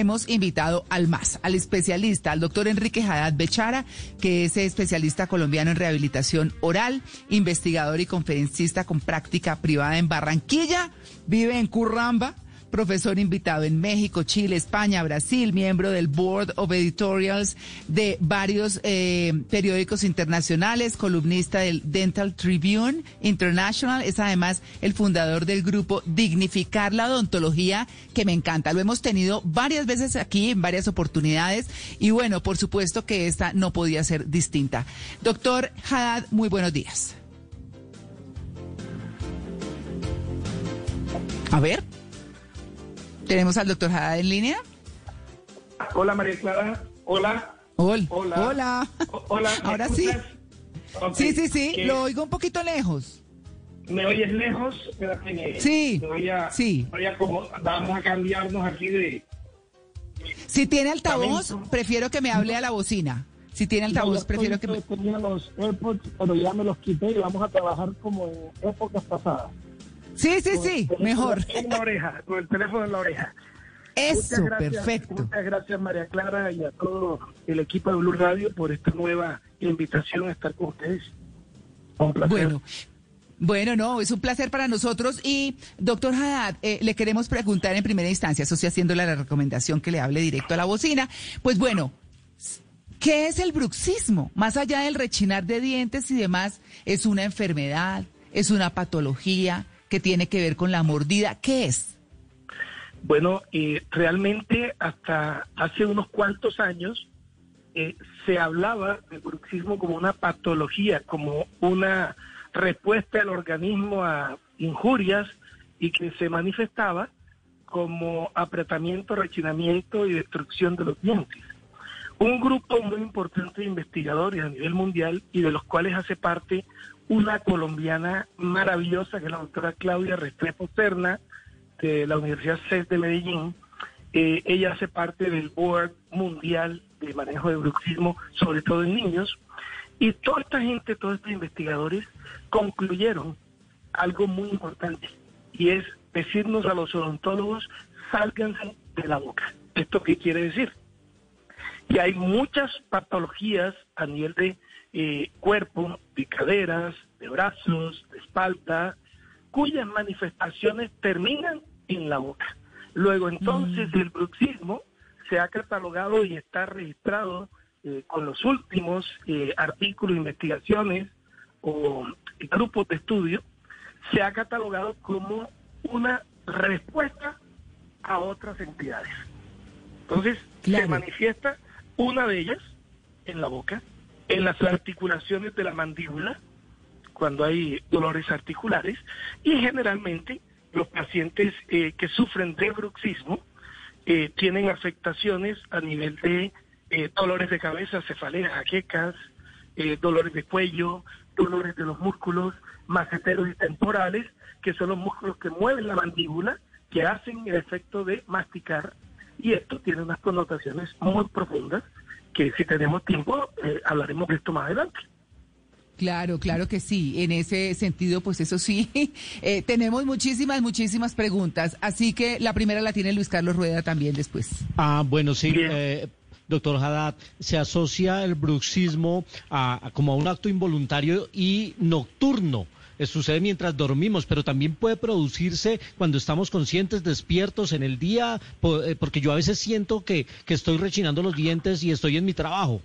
Hemos invitado al MAS, al especialista, al doctor Enrique Haddad Bechara, que es especialista colombiano en rehabilitación oral, investigador y conferencista con práctica privada en Barranquilla, vive en Curramba profesor invitado en México, Chile, España, Brasil, miembro del Board of Editorials de varios eh, periódicos internacionales, columnista del Dental Tribune International, es además el fundador del grupo Dignificar la Odontología, que me encanta. Lo hemos tenido varias veces aquí, en varias oportunidades, y bueno, por supuesto que esta no podía ser distinta. Doctor Haddad, muy buenos días. A ver. ¿Tenemos al doctor Haddad en línea? Hola María Clara. Hola. Hola. Hola. Hola. Ahora sí. Sí, sí, sí. Lo oigo un poquito lejos. ¿Me oyes lejos? sí. sí. vamos a cambiarnos aquí de. Si tiene altavoz, prefiero que me hable a la bocina. Si tiene altavoz, prefiero que me. Tenía los AirPods, pero ya me los quité y vamos a trabajar como en épocas pasadas. Sí, sí, sí, mejor. En la oreja, con el teléfono en la oreja. Eso, perfecto. Muchas gracias María Clara y a todo el equipo de Blue Radio por esta nueva invitación a estar con ustedes. Un placer. Bueno. Bueno, no, es un placer para nosotros. Y, doctor Haddad, eh, le queremos preguntar en primera instancia, eso sí haciéndole la recomendación que le hable directo a la bocina. Pues bueno, ¿qué es el bruxismo? Más allá del rechinar de dientes y demás, ¿es una enfermedad? ¿Es una patología? Que tiene que ver con la mordida. ¿Qué es? Bueno, eh, realmente hasta hace unos cuantos años eh, se hablaba del bruxismo como una patología, como una respuesta del organismo a injurias y que se manifestaba como apretamiento, rechinamiento y destrucción de los dientes. Un grupo muy importante de investigadores a nivel mundial y de los cuales hace parte una colombiana maravillosa, que es la doctora Claudia Restrepo Serna, de la Universidad CES de Medellín. Eh, ella hace parte del Board Mundial de Manejo de Bruxismo, sobre todo en niños. Y toda esta gente, todos estos investigadores, concluyeron algo muy importante, y es decirnos a los odontólogos, sálganse de la boca. ¿Esto qué quiere decir? Que hay muchas patologías a nivel de eh, cuerpo, de caderas, de brazos, de espalda, cuyas manifestaciones terminan en la boca. Luego entonces mm. el bruxismo se ha catalogado y está registrado eh, con los últimos eh, artículos, investigaciones o grupos de estudio, se ha catalogado como una respuesta a otras entidades. Entonces se manifiesta una de ellas en la boca, en las articulaciones de la mandíbula, cuando hay dolores articulares, y generalmente los pacientes eh, que sufren de bruxismo eh, tienen afectaciones a nivel de eh, dolores de cabeza, cefaleas, jaquecas, dolores de cuello, dolores de los músculos maceteros y temporales, que son los músculos que mueven la mandíbula, que hacen el efecto de masticar, y esto tiene unas connotaciones muy profundas que si tenemos tiempo eh, hablaremos de esto más adelante. Claro, claro que sí. En ese sentido, pues eso sí, eh, tenemos muchísimas, muchísimas preguntas. Así que la primera la tiene Luis Carlos Rueda también después. Ah, bueno, sí. Eh, doctor Haddad, se asocia el bruxismo a, como a un acto involuntario y nocturno sucede mientras dormimos, pero también puede producirse cuando estamos conscientes, despiertos en el día, eh, porque yo a veces siento que, estoy rechinando los dientes y estoy en mi trabajo.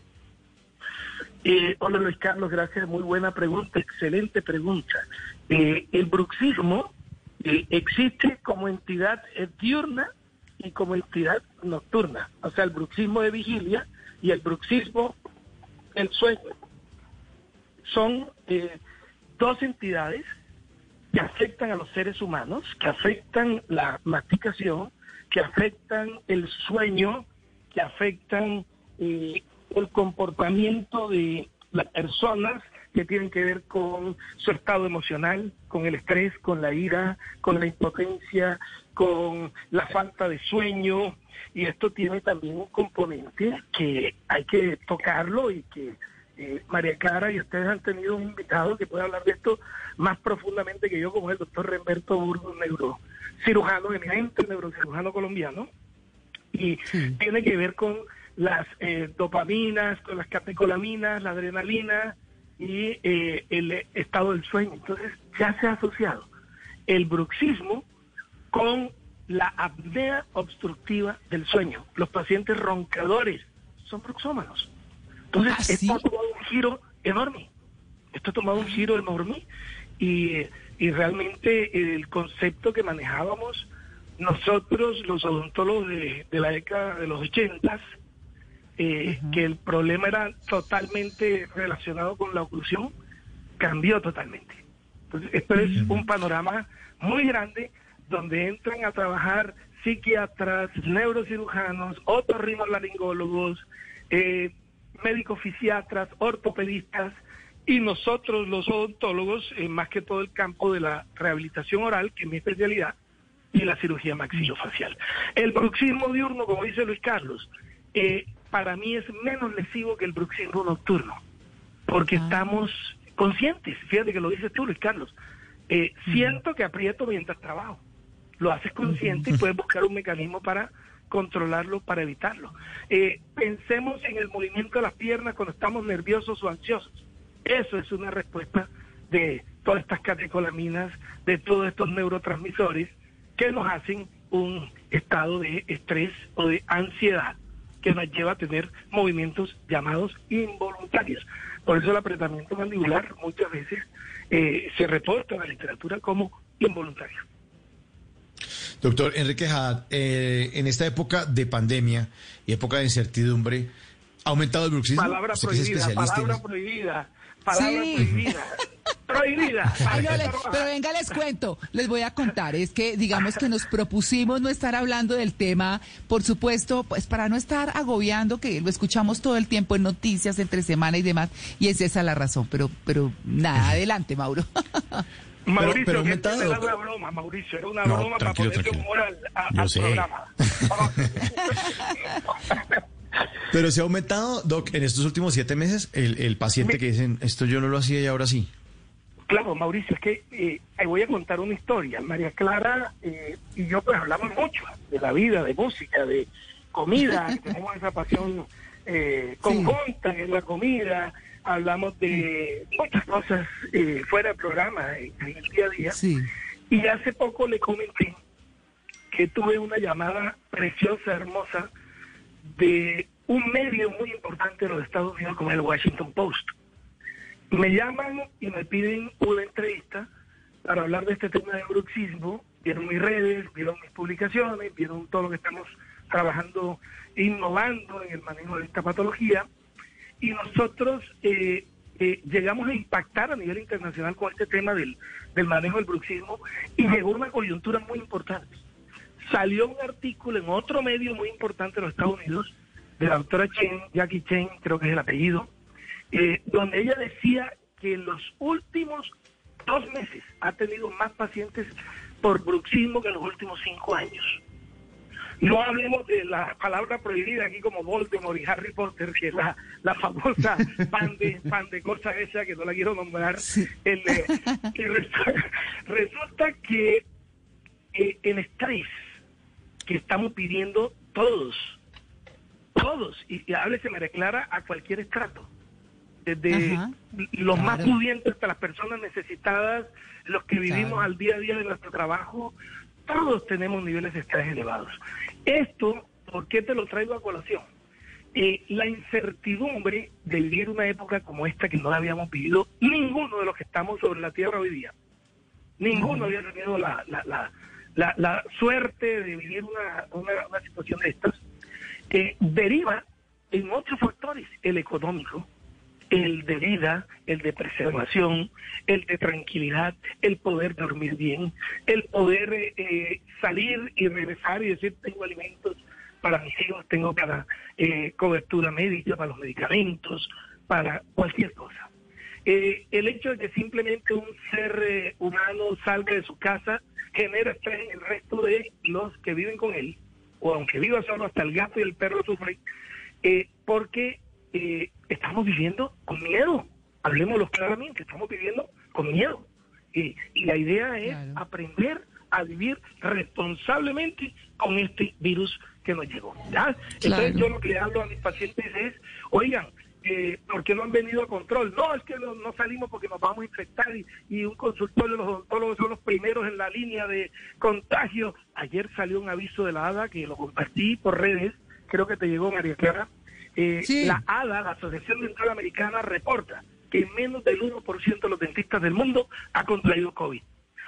Eh, hola Luis Carlos, gracias, muy buena pregunta, excelente pregunta. Eh, el bruxismo existe como entidad diurna y como entidad nocturna, o sea, el bruxismo de vigilia y el bruxismo del sueño. Son dos entidades que afectan a los seres humanos, que afectan la masticación, que afectan el sueño, que afectan eh, el comportamiento de las personas que tienen que ver con su estado emocional, con el estrés, con la ira, con la impotencia, con la falta de sueño. Y esto tiene también un componente que hay que tocarlo y que eh, María Clara y ustedes han tenido un invitado que puede hablar de esto más profundamente que yo, como el doctor Remberto Burgos, neurocirujano, eminente neurocirujano colombiano. Y tiene que ver con las eh, dopaminas, con las catecolaminas, la adrenalina y eh, el estado del sueño. Entonces ya se ha asociado el bruxismo con la apnea obstructiva del sueño. Los pacientes roncadores son bruxómanos. Entonces, ¿Ah, esto ha tomado un giro enorme. Esto ha tomado un giro enorme y, y realmente el concepto que manejábamos nosotros, los odontólogos de, de la década de los ochentas, eh, que el problema era totalmente relacionado con la oclusión, cambió totalmente. Entonces, esto es un panorama muy grande donde entran a trabajar psiquiatras, neurocirujanos, otorrinolaringólogos, eh, médicos fisiatras, ortopedistas y nosotros los odontólogos, eh, más que todo el campo de la rehabilitación oral, que es mi especialidad, y la cirugía maxilofacial. El bruxismo diurno, como dice Luis Carlos, eh, para mí es menos lesivo que el bruxismo nocturno, porque ah. estamos conscientes, fíjate que lo dices tú, Luis Carlos, eh, siento que aprieto mientras trabajo, lo haces consciente y puedes buscar un mecanismo para controlarlo, para evitarlo. Eh, pensemos en el movimiento de las piernas cuando estamos nerviosos o ansiosos. Eso es una respuesta de todas estas catecolaminas, de todos estos neurotransmisores que nos hacen un estado de estrés o de ansiedad que nos lleva a tener movimientos llamados involuntarios. Por eso el apretamiento mandibular muchas veces eh, se reporta en la literatura como involuntario. Doctor Enrique Haddad, eh, en esta época de pandemia y época de incertidumbre, ¿ha aumentado el bruxismo? Palabra prohibida, palabra prohibida, palabra prohibida. prohibida. pero venga, les cuento, les voy a contar. Es que, digamos que nos propusimos no estar hablando del tema, por supuesto, pues para no estar agobiando, que lo escuchamos todo el tiempo en noticias, entre semana y demás, y es esa la razón. Pero, pero nada, adelante, Mauro. Mauricio, pero, pero era una broma, Mauricio, era una broma para ponerle humor al, al programa. pero se ha aumentado, Doc, en estos últimos siete meses, el, el paciente que dicen, esto yo no lo hacía y ahora sí. Claro, Mauricio, es que eh, voy a contar una historia. María Clara eh, y yo pues hablamos mucho de la vida, de música, de comida, tenemos esa pasión eh, conjunta en la comida, hablamos de muchas cosas eh, fuera del programa, en, el día a día. Y hace poco le comenté que tuve una llamada preciosa, hermosa, de un medio muy importante de los Estados Unidos como el Washington Post me llaman y me piden una entrevista para hablar de este tema de bruxismo. Vieron mis redes, vieron mis publicaciones, vieron todo lo que estamos trabajando, innovando en el manejo de esta patología. Y nosotros eh, eh, llegamos a impactar a nivel internacional con este tema del, del manejo del bruxismo y llegó una coyuntura muy importante. Salió un artículo en otro medio muy importante de los Estados Unidos, de la doctora Chen, Jackie Chen, creo que es el apellido, eh, donde ella decía que en los últimos dos meses ha tenido más pacientes por bruxismo que en los últimos cinco años. No hablemos de la palabra prohibida aquí como Voldemort y Harry Potter, que es la, famosa pan de, pan de cosa esa que no la quiero nombrar. El, eh, resulta, que eh, el estrés que estamos pidiendo todos, todos, y, y háblese me declara a cualquier estrato, desde los más pudientes hasta las personas necesitadas, los que vivimos al día a día de nuestro trabajo, todos tenemos niveles de estrés elevados. Esto, ¿por qué te lo traigo a colación? Eh, la incertidumbre de vivir una época como esta que no la habíamos vivido ninguno de los que estamos sobre la Tierra hoy día. Ninguno había tenido la, la, la, la, suerte de vivir una, una, situación de estas, que deriva en otros factores, el económico, el de vida, el de preservación, el de tranquilidad, el poder dormir bien, el poder eh, salir y regresar y decir tengo alimentos para mis hijos, tengo para eh, cobertura médica, para los medicamentos, para cualquier cosa. Eh, el hecho de que simplemente un ser humano salga de su casa genera estrés en el resto de los que viven con él, o aunque viva solo, hasta el gato y el perro sufren, porque eh, estamos viviendo con miedo. Hablemoslo claramente, estamos viviendo con miedo. y la idea es aprender a vivir responsablemente con este virus que nos llegó. Entonces yo lo que le hablo a mis pacientes es, oigan, eh, ¿por qué no han venido a control? No, es que no, salimos porque nos vamos a infectar y, y, un consultorio de los odontólogos son los primeros en la línea de contagio. Ayer salió un aviso de la ADA que lo compartí por redes, creo que te llegó María Clara, eh, la ADA, la Asociación Dental Americana, reporta que menos del 1% de los dentistas del mundo ha contraído COVID.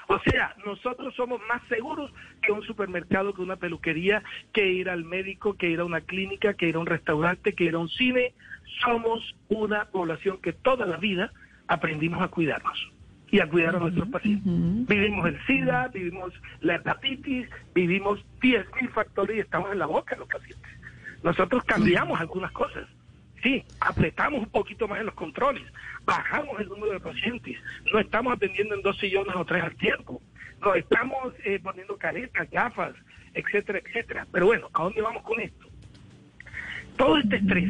O sea, nosotros somos más seguros que un supermercado, que una peluquería, que ir al médico, que ir a una clínica, que ir a un restaurante, que ir a un cine. Somos una población que toda la vida aprendimos a cuidarnos y a cuidar a nuestros pacientes. Vivimos el SIDA, vivimos la hepatitis, vivimos 10.000 factores y estamos en la boca de los pacientes. Nosotros cambiamos algunas cosas. Sí, apretamos un poquito más en los controles, bajamos el número de pacientes, no estamos atendiendo en dos sillones o tres al tiempo, no estamos eh, poniendo caretas, gafas, etcétera, etcétera. Pero bueno, ¿a dónde vamos con esto? Todo este estrés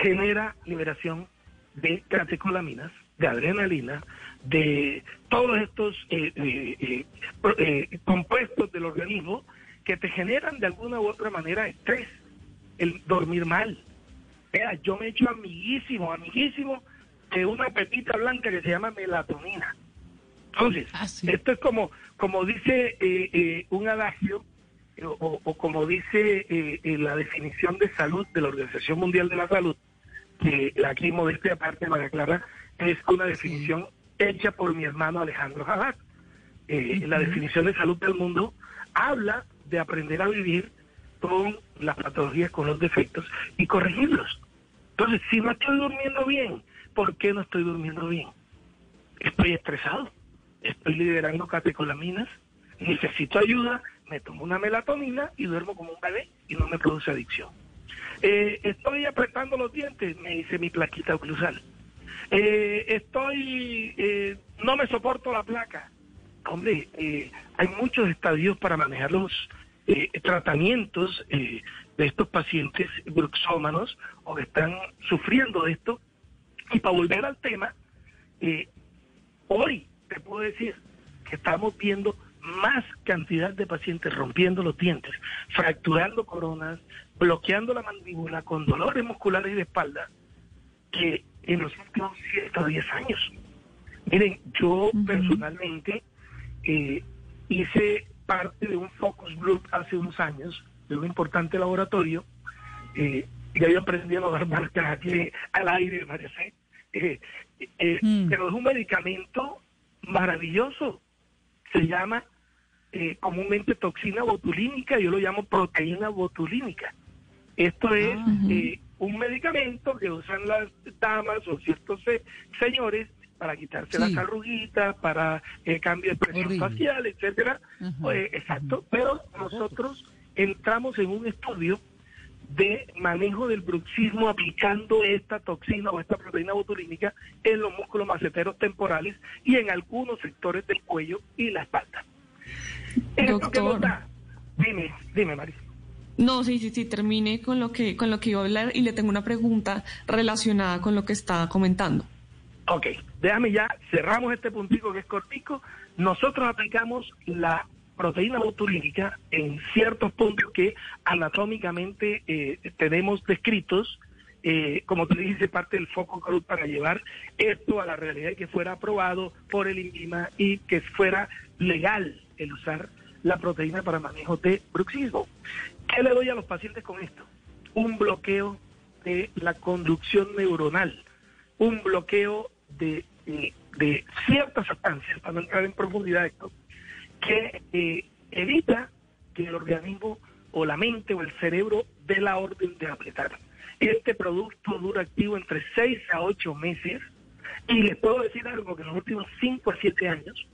genera liberación de catecolaminas, de adrenalina, de todos estos eh, eh, compuestos del organismo que te generan de alguna u otra manera estrés el dormir mal. Yo me he hecho amiguísimo, amiguísimo de una pepita blanca que se llama melatonina. Entonces, ah, esto es como, como dice eh, eh, un adagio, eh, o, como dice la definición de salud de la Organización Mundial de la Salud, que la aquí modestia aparte, María Clara, es una definición hecha por mi hermano Alejandro Haddad. La definición de salud del mundo habla de aprender a vivir con las patologías, con los defectos y corregirlos. Entonces, si no estoy durmiendo bien, ¿por qué no estoy durmiendo bien? Estoy estresado, estoy liderando catecolaminas, necesito ayuda, me tomo una melatonina y duermo como un bebé y no me produce adicción. Eh, estoy apretando los dientes, me dice mi plaquita oclusal. Eh, estoy, eh, no me soporto la placa. Hombre, hay muchos estadios para manejar los eh, tratamientos eh, de estos pacientes bruxómanos o que están sufriendo de esto. Y para volver al tema, eh, hoy te puedo decir que estamos viendo más cantidad de pacientes rompiendo los dientes, fracturando coronas, bloqueando la mandíbula con dolores musculares y de espalda, que en los últimos 10 años. Miren, yo personalmente hice parte de un focus group hace unos años, de un importante laboratorio, eh, y ahí aprendí a no dar marcas aquí al aire, María eh, eh, mm. Pero es un medicamento maravilloso. Se llama eh, comúnmente toxina botulínica, yo lo llamo proteína botulínica. Esto es ah, un medicamento que usan las damas o ciertos señores para quitarse las arruguitas, para el cambio de presión facial, etcétera. Pues, exacto, pero nosotros entramos en un estudio de manejo del bruxismo aplicando esta toxina o esta proteína botulínica en los músculos maceteros temporales y en algunos sectores del cuello y la espalda. Doctor. Dime, dime, Marisa. No, sí, sí, sí, termine con lo que con lo que iba a hablar y le tengo una pregunta relacionada con lo que está comentando. Ok, déjame ya, cerramos este puntico que es cortico. Nosotros aplicamos la proteína botulínica en ciertos puntos que anatómicamente eh, tenemos descritos, eh, como te dije, parte del foco para llevar esto a la realidad y que fuera aprobado por el INVIMA y que fuera legal el usar la proteína para manejo de bruxismo. ¿Qué le doy a los pacientes con esto? Un bloqueo de la conducción neuronal, un bloqueo de, de ciertas sustancias, para no entrar en profundidad esto, que eh, evita que el organismo o la mente o el cerebro dé la orden de apretar. Este producto dura activo entre 6 a 8 meses y les puedo decir algo que en los últimos 5 a 7 años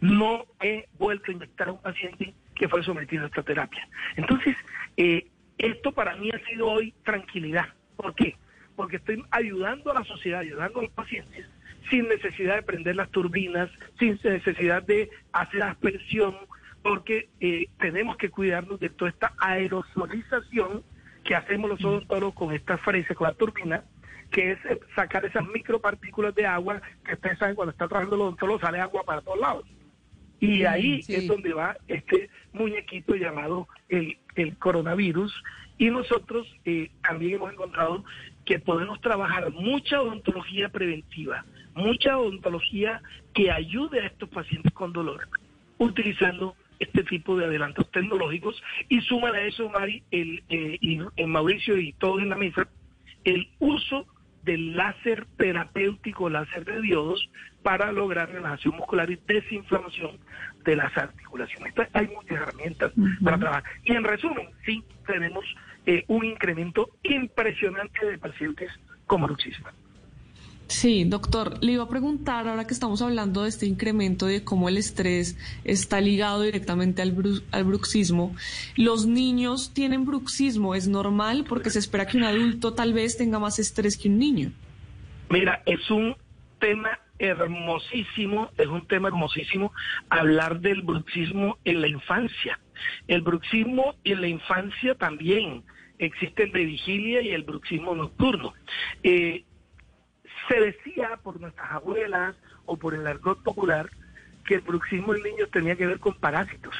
no he vuelto a inyectar a un paciente que fue sometido a esta terapia. Entonces, eh, esto para mí ha sido hoy tranquilidad. ¿Por qué? Porque estoy ayudando a la sociedad, ayudando a los pacientes sin necesidad de prender las turbinas, sin necesidad de hacer aspersión, porque eh, tenemos que cuidarnos de toda esta aerosolización que hacemos los odontólogos con esta fresa, con la turbina, que es eh, sacar esas micropartículas de agua que ustedes saben cuando está trabajando el odontólogo sale agua para todos lados. Y ahí es donde va este muñequito llamado el, el coronavirus. Y nosotros eh, también hemos encontrado que podemos trabajar mucha odontología preventiva, mucha odontología que ayude a estos pacientes con dolor, utilizando este tipo de adelantos tecnológicos. Y suman a eso, Mari, el, eh, y, el Mauricio y todos en la mesa, el uso del láser terapéutico, láser de diodos, para lograr relajación muscular y desinflamación de las articulaciones. hay muchas herramientas para trabajar. Y en resumen, sí tenemos eh, un incremento impresionante de pacientes con bruxismo. Sí, doctor, le iba a preguntar, ahora que estamos hablando de este incremento de cómo el estrés está ligado directamente al, al bruxismo, ¿los niños tienen bruxismo? ¿Es normal? Porque se espera que un adulto tal vez tenga más estrés que un niño. Mira, es un tema hermosísimo, es un tema hermosísimo hablar del bruxismo en la infancia. El bruxismo en la infancia también existe el de vigilia y el bruxismo nocturno. Eh, se decía por nuestras abuelas o por el argot popular que el bruxismo en niños tenía que ver con parásitos.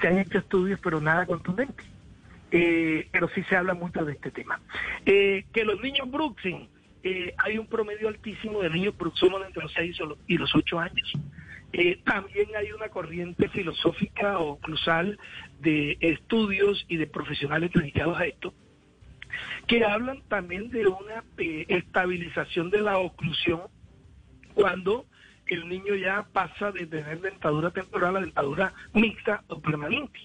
Se han hecho estudios, pero nada contundente. Eh, pero sí se habla mucho de este tema. Eh, que los niños bruxen, eh, hay un promedio altísimo de niños bruxoman entre los 6 y los 8 años. también hay una corriente filosófica o cruzal de estudios y de profesionales dedicados a esto, que hablan también de una eh, estabilización de la oclusión cuando el niño ya pasa de tener dentadura temporal a dentadura mixta o permanente.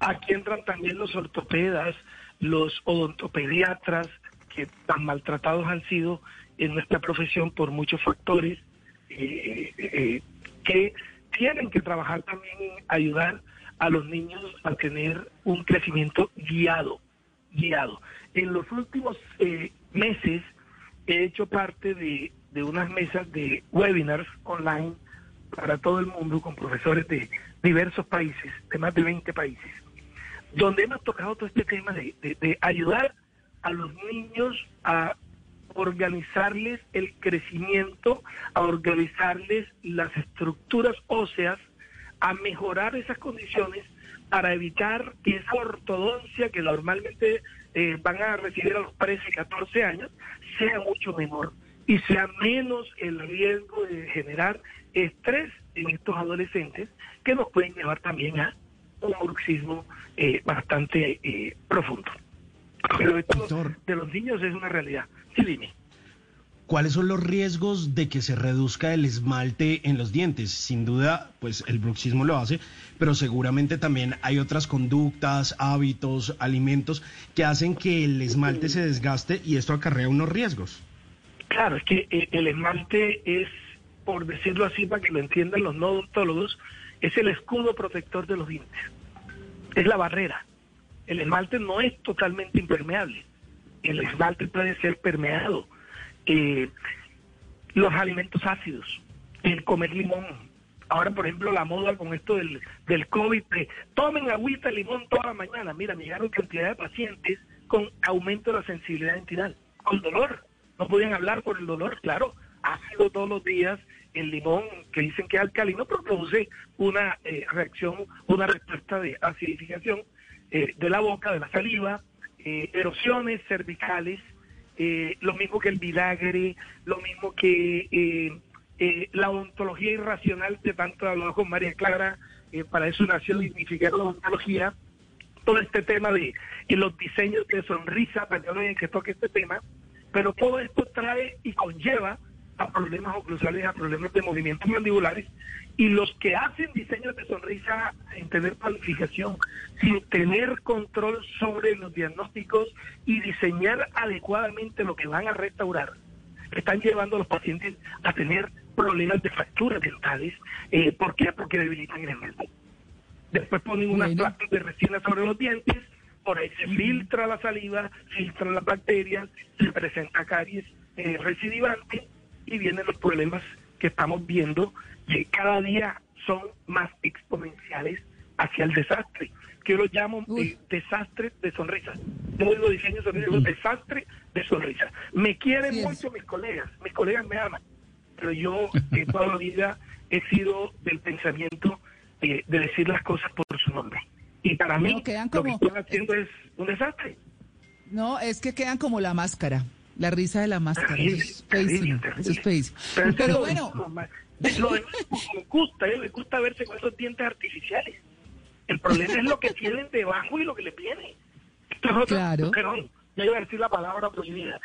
Aquí entran también los ortopedas, los odontopediatras, que tan maltratados han sido en nuestra profesión por muchos factores, eh, eh, que tienen que trabajar también en ayudar a los niños a tener un crecimiento guiado, guiado. En los últimos eh, meses he hecho parte de, unas mesas de webinars online para todo el mundo con profesores de diversos países, de más de 20 países, donde hemos tocado todo este tema de, de ayudar a los niños a organizarles el crecimiento, a organizarles las estructuras óseas, a mejorar esas condiciones para evitar que esa ortodoncia que normalmente eh, van a recibir a los 13 y 14 años sea mucho menor y sea menos el riesgo de generar estrés en estos adolescentes que nos pueden llevar también a un bruxismo eh, bastante eh, profundo. Pero esto de los niños es una realidad. Sí, dime. ¿Cuáles son los riesgos de que se reduzca el esmalte en los dientes? Sin duda, pues el bruxismo lo hace, pero seguramente también hay otras conductas, hábitos, alimentos que hacen que el esmalte se desgaste y esto acarrea unos riesgos. Claro, es que eh, el esmalte es, por decirlo así, para que lo entiendan los no odontólogos, es el escudo protector de los dientes. Es la barrera. El esmalte no es totalmente impermeable. El esmalte puede ser permeado eh, los alimentos ácidos, el comer limón. Ahora, por ejemplo, la moda con esto del, del COVID, tomen agüita de limón toda la mañana. Mira, me llegaron cantidad de pacientes con aumento de la sensibilidad dental, con dolor. No podían hablar por el dolor, claro. Ácido todos los días, el limón, que dicen que es alcalino, pero produce una eh, reacción, una respuesta de acidificación eh, de la boca, de la saliva, erosiones cervicales, eh, lo mismo que el vinagre, lo mismo que eh, eh, la odontología irracional de tanto hablado con María Clara, para eso nació dignificar la odontología, todo este tema de los diseños de sonrisa, para que toque este tema, pero todo esto trae y conlleva a problemas oclusales, a problemas de movimientos mandibulares, y los que hacen diseños de sonrisa sin tener planificación, sin tener control sobre los diagnósticos y diseñar adecuadamente lo que van a restaurar, están llevando a los pacientes a tener problemas de fracturas dentales. Eh, ¿Por qué? Porque debilitan el esmalte. Después ponen unas placas de resina sobre los dientes, por ahí se filtra la saliva, filtran las bacterias, se presenta caries eh, recidivante y vienen los problemas que estamos viendo que cada día son más exponenciales hacia el desastre, que yo lo llamo eh, desastre de sonrisa. No digo diseño de sonrisa, digo desastre de sonrisa. Me quieren mucho mis colegas, mis colegas me aman, pero yo eh, toda la vida he sido del pensamiento eh, de decir las cosas por su nombre. Y para mí, lo que están haciendo es un desastre. No, es que quedan como la máscara. La risa de la máscara. es feísimo. es feísimo. Pero, bueno. Lo me gusta, me gusta verse con esos dientes artificiales. El problema es lo que tienen debajo y lo que le viene. Esto es otra, claro. Perdón, iba a decir la palabra prohibida.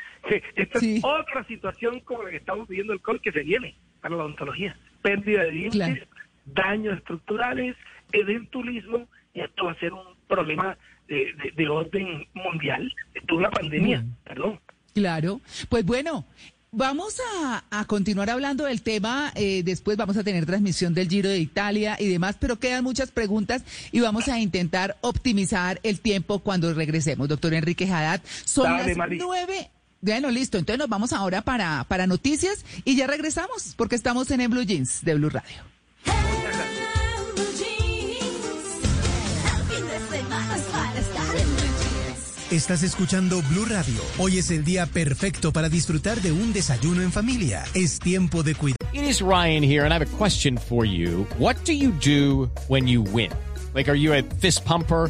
Esta es otra situación como la que estamos viviendo el col que se viene para la odontología. Pérdida de dientes, daños estructurales, edentulismo, y esto va a ser un problema de, de, orden mundial. Esto es una pandemia, perdón. Claro. Pues bueno, Vamos a, continuar hablando del tema, eh, después vamos a tener transmisión del Giro de Italia y demás, pero quedan muchas preguntas y vamos a intentar optimizar el tiempo cuando regresemos. Doctor Enrique Haddad, son las nueve. Bueno, listo, entonces nos vamos ahora para, para noticias y ya regresamos porque estamos en, en Blue Jeans de Blue Radio. Estás escuchando Blue Radio. Hoy es el día perfecto para disfrutar de un desayuno en familia. Es tiempo de cuidar. It is Ryan here and I have a question for you. What do you do when you win? Like, are you a fist pumper?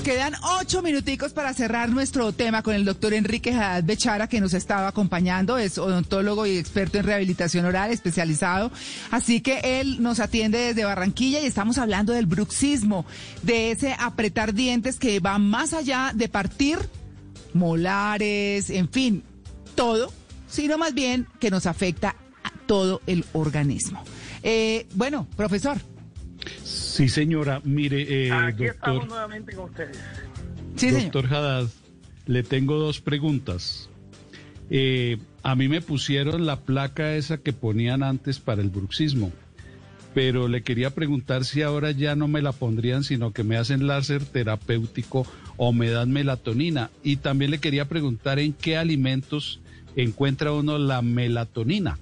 Nos quedan ocho minuticos para cerrar nuestro tema con el doctor Enrique Haddad Bechara, que nos estaba acompañando, es odontólogo y experto en rehabilitación oral especializado. Así que él nos atiende desde Barranquilla y estamos hablando del bruxismo, de ese apretar dientes que va más allá de partir molares, en fin, todo, sino más bien que nos afecta a todo el organismo. Eh, bueno, profesor. Sí, señora. Mire, eh, Aquí doctor. Estamos nuevamente con ustedes. Sí, doctor Haddad, le tengo dos preguntas. Eh, a mí me pusieron la placa esa que ponían antes para el bruxismo, pero le quería preguntar si ahora ya no me la pondrían, sino que me hacen láser terapéutico o me dan melatonina. Y también le quería preguntar en qué alimentos encuentra uno la melatonina.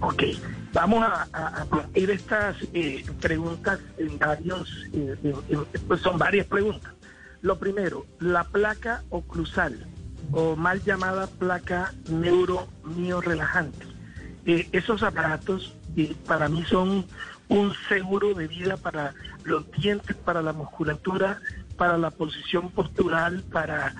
Ok, Vamos a, a, estas eh, preguntas en varios, eh, pues son varias preguntas. Lo primero, la placa oclusal o mal llamada placa neuromio-relajante. Eh, esos aparatos para mí son un seguro de vida para los dientes, para la musculatura, para la posición postural, para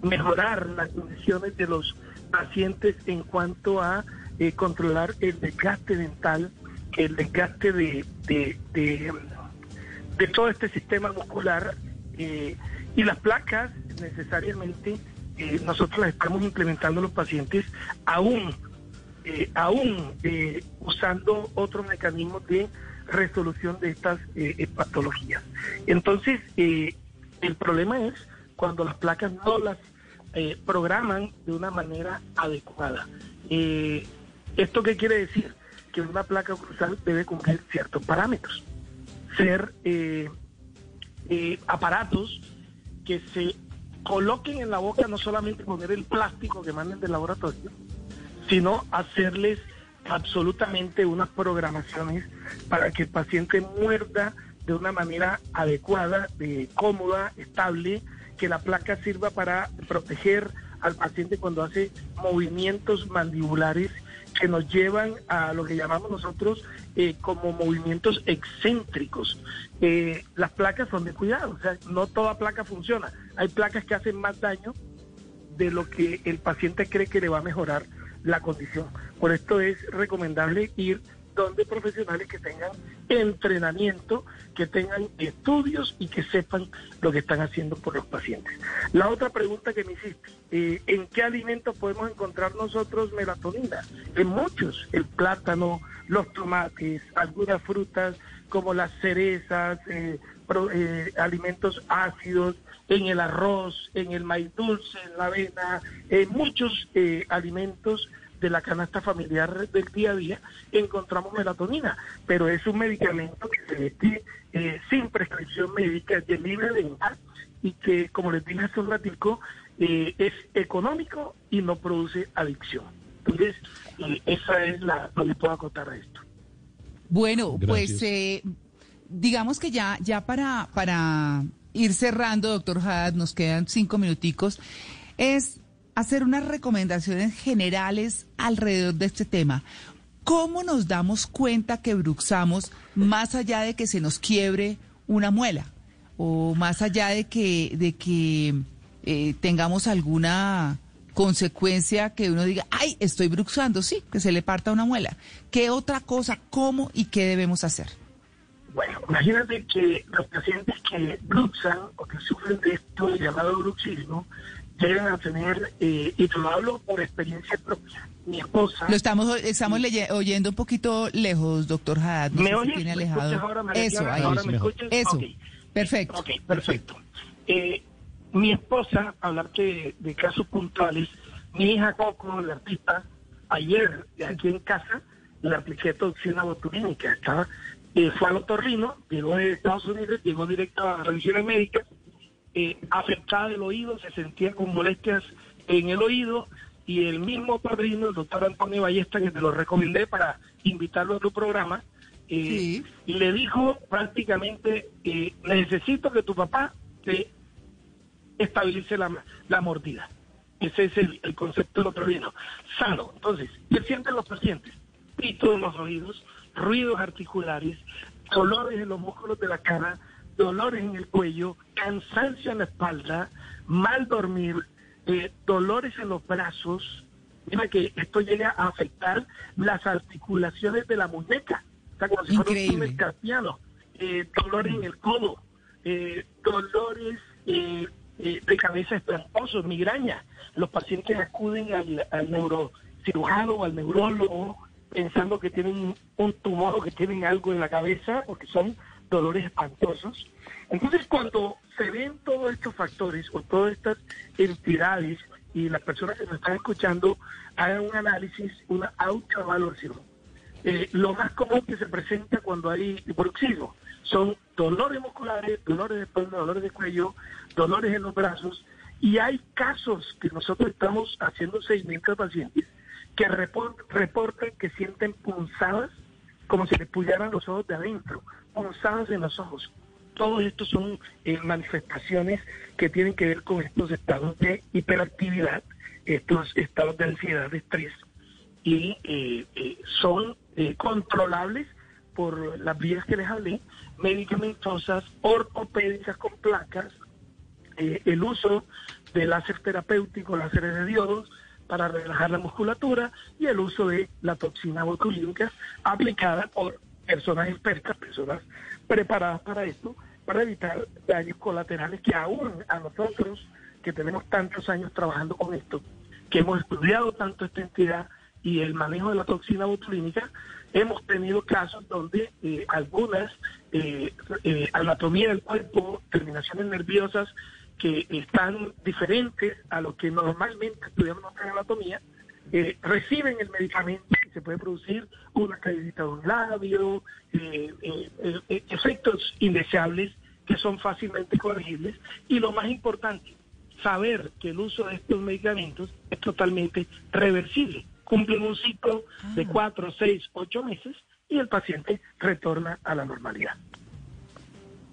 mejorar las condiciones de los pacientes en cuanto a eh, controlar el desgaste dental, el desgaste de, de, de, todo este sistema muscular eh, y las placas necesariamente eh, nosotros las estamos implementando en los pacientes aún, eh, aún eh, usando otros mecanismos de resolución de estas patologías. Entonces, el problema es cuando las placas no las programan de una manera adecuada. ¿Esto qué quiere decir? Que una placa cruzal debe cumplir ciertos parámetros. Ser aparatos que se coloquen en la boca no solamente poner el plástico que manden del laboratorio, sino hacerles absolutamente unas programaciones para que el paciente muerda de una manera adecuada, de cómoda, estable, que la placa sirva para proteger al paciente cuando hace movimientos mandibulares que nos llevan a lo que llamamos nosotros eh, como movimientos excéntricos. Eh, las placas son de cuidado, o sea, no toda placa funciona. Hay placas que hacen más daño de lo que el paciente cree que le va a mejorar la condición. Por esto es recomendable ir donde profesionales que tengan entrenamiento, que tengan estudios y que sepan lo que están haciendo por los pacientes. La otra pregunta que me hiciste, eh, ¿en qué alimentos podemos encontrar nosotros melatonina? En muchos, el plátano, los tomates, algunas frutas como las cerezas, eh, eh, alimentos ácidos, en el arroz, en el maíz dulce, en la avena, en muchos alimentos de la canasta familiar del día a día, encontramos melatonina, pero es un medicamento que se mete eh, sin prescripción médica, de libre venta y que, como les dije hace un ratico, eh, es económico y no produce adicción. Entonces, eh, esa es la lo que puedo acotar a esto. Bueno, pues digamos que ya, ya para, para ir cerrando, doctor Haddad, nos quedan cinco minuticos, es hacer unas recomendaciones generales alrededor de este tema. ¿Cómo nos damos cuenta que bruxamos más allá de que se nos quiebre una muela o más allá de que, de que eh, tengamos alguna consecuencia que uno diga, ay, estoy bruxando, sí, que se le parta una muela. ¿Qué otra cosa, cómo y qué debemos hacer? Bueno, imagínate que los pacientes que bruxan o que sufren de esto llamado bruxismo a tener, eh, y te lo hablo por experiencia propia. Mi esposa. Lo estamos, estamos oyendo un poquito lejos, doctor Haddad. ¿Me oyes? alejado. Ahora, Eso, ahí. ahora me escuchas. Eso. Perfecto. Ok, perfecto. Eh, mi esposa, hablarte de, casos puntuales, mi hija Coco, la artista, ayer aquí en casa le apliqué toxina botulínica. Estaba, eh, fue al otorrino, llegó de Estados Unidos, llegó directo a revisiones médicas eh, afectada del oído, se sentía con molestias en el oído y el mismo padrino, el doctor Antonio Ballesta, que te lo recomendé para invitarlo a tu programa, eh, le dijo prácticamente, eh, necesito que tu papá te estabilice la, la mordida. Ese es el, concepto del otro vino. Sano. Entonces, ¿qué sienten los pacientes? Pito en los oídos, ruidos articulares, dolores en los músculos de la cara, dolores en el cuello, cansancio en la espalda, mal dormir, eh, dolores en los brazos. Mira que esto llega a afectar las articulaciones de la muñeca. Está como si fuera un. Eh, dolores en el codo, eh, dolores de cabeza espantosos, migraña. Los pacientes acuden al, al neurocirujano o al neurólogo pensando que tienen un tumor o que tienen algo en la cabeza porque son dolores espantosos. Entonces, cuando se ven todos estos factores o todas estas entidades y las personas que nos están escuchando hagan un análisis, una autoevaluación, eh, lo más común que se presenta cuando hay bruxismo son dolores musculares, dolores de espalda, dolores de cuello, dolores en los brazos, y hay casos que nosotros estamos haciendo seguimiento a pacientes que reportan que sienten punzadas como si les pullaran los ojos de adentro, en los ojos. Todos estos son eh, manifestaciones que tienen que ver con estos estados de hiperactividad, estos estados de ansiedad, de estrés, y eh, eh, son controlables por las vías que les hablé, medicamentosas, ortopédicas con placas, el uso de láser terapéutico, láseres de diodos, para relajar la musculatura y el uso de la toxina botulínica aplicada por personas expertas, personas preparadas para esto, para evitar daños colaterales que aún a nosotros que tenemos tantos años trabajando con esto, que hemos estudiado tanto esta entidad y el manejo de la toxina botulínica, hemos tenido casos donde eh, algunas eh, eh, anatomía del cuerpo, terminaciones nerviosas que están diferentes a lo que normalmente estudiamos en anatomía, eh, reciben el medicamento se puede producir una caída de un labio, eh, eh, efectos indeseables que son fácilmente corregibles. Y lo más importante, saber que el uso de estos medicamentos es totalmente reversible. Cumplen un ciclo de ah. cuatro, seis, ocho meses y el paciente retorna a la normalidad.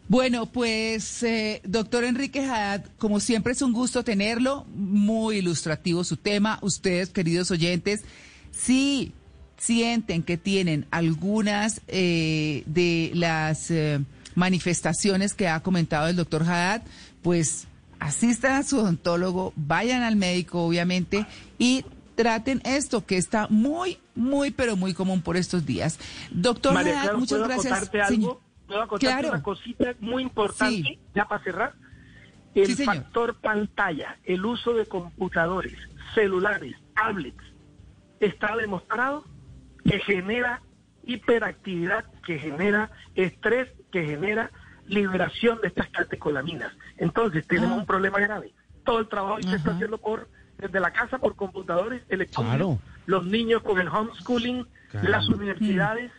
Bueno, pues eh, doctor Enrique Haddad, como siempre es un gusto tenerlo, muy ilustrativo su tema. Ustedes, queridos oyentes, si sienten que tienen algunas eh, de las eh, manifestaciones que ha comentado el doctor Haddad, pues asistan a su odontólogo, vayan al médico, obviamente, y traten esto que está muy, muy, pero muy común por estos días. Doctor Haddad, muchas gracias contar una cosita muy importante, ya para cerrar. El factor pantalla, el uso de computadores, celulares, tablets, está demostrado que genera hiperactividad, que genera estrés, que genera liberación de estas catecolaminas. Entonces tenemos ah. un problema grave. Todo el trabajo se está haciendo por desde la casa por computadores electrónicos, los niños con el homeschooling, las universidades,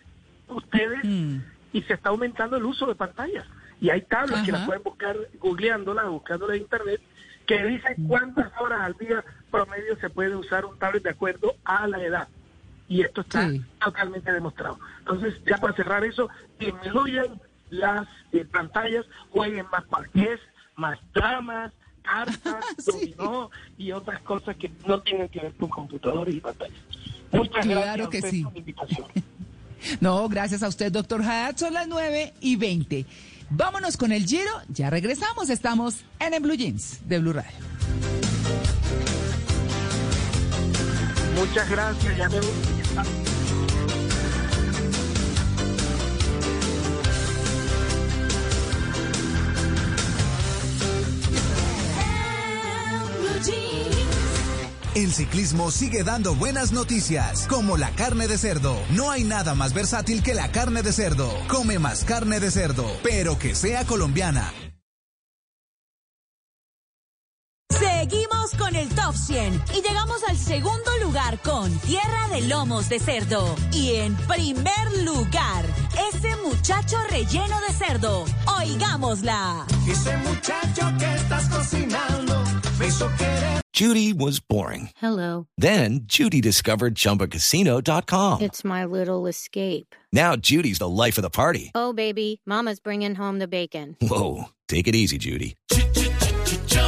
ustedes. Mm y se está aumentando el uso de pantallas. Y hay tablas que las pueden buscar googleándolas, buscándolas en internet, que dicen cuántas horas al día promedio se puede usar un tablet de acuerdo a la edad. Y esto está totalmente demostrado. Entonces, ya para cerrar eso, disminuyan las eh, pantallas, jueguen más parques, más dramas, cartas, dominó y otras cosas que no tienen que ver con computadores y pantallas. Muchas gracias que sí. por la invitación. No, gracias a usted, doctor Haddad. Son las 9 y 20. Vámonos con el giro. Ya regresamos. Estamos en el Blue Jeans de Blue Radio. Muchas gracias. Ya me El ciclismo sigue dando buenas noticias, como la carne de cerdo. No hay nada más versátil que la carne de cerdo. Come más carne de cerdo, pero que sea colombiana. Top 100 y llegamos al segundo lugar con Tierra de Lomos de Cerdo. Y en primer lugar, ese muchacho relleno de cerdo. Oigámosla. Ese muchacho que estás cocinando me hizo querer. Judy was boring. Hello. Then Judy discovered chumbacasino.com. It's my little escape. Now Judy's the life of the party. Oh, baby, Mama's bringing home the bacon. Whoa. Take it easy, Judy.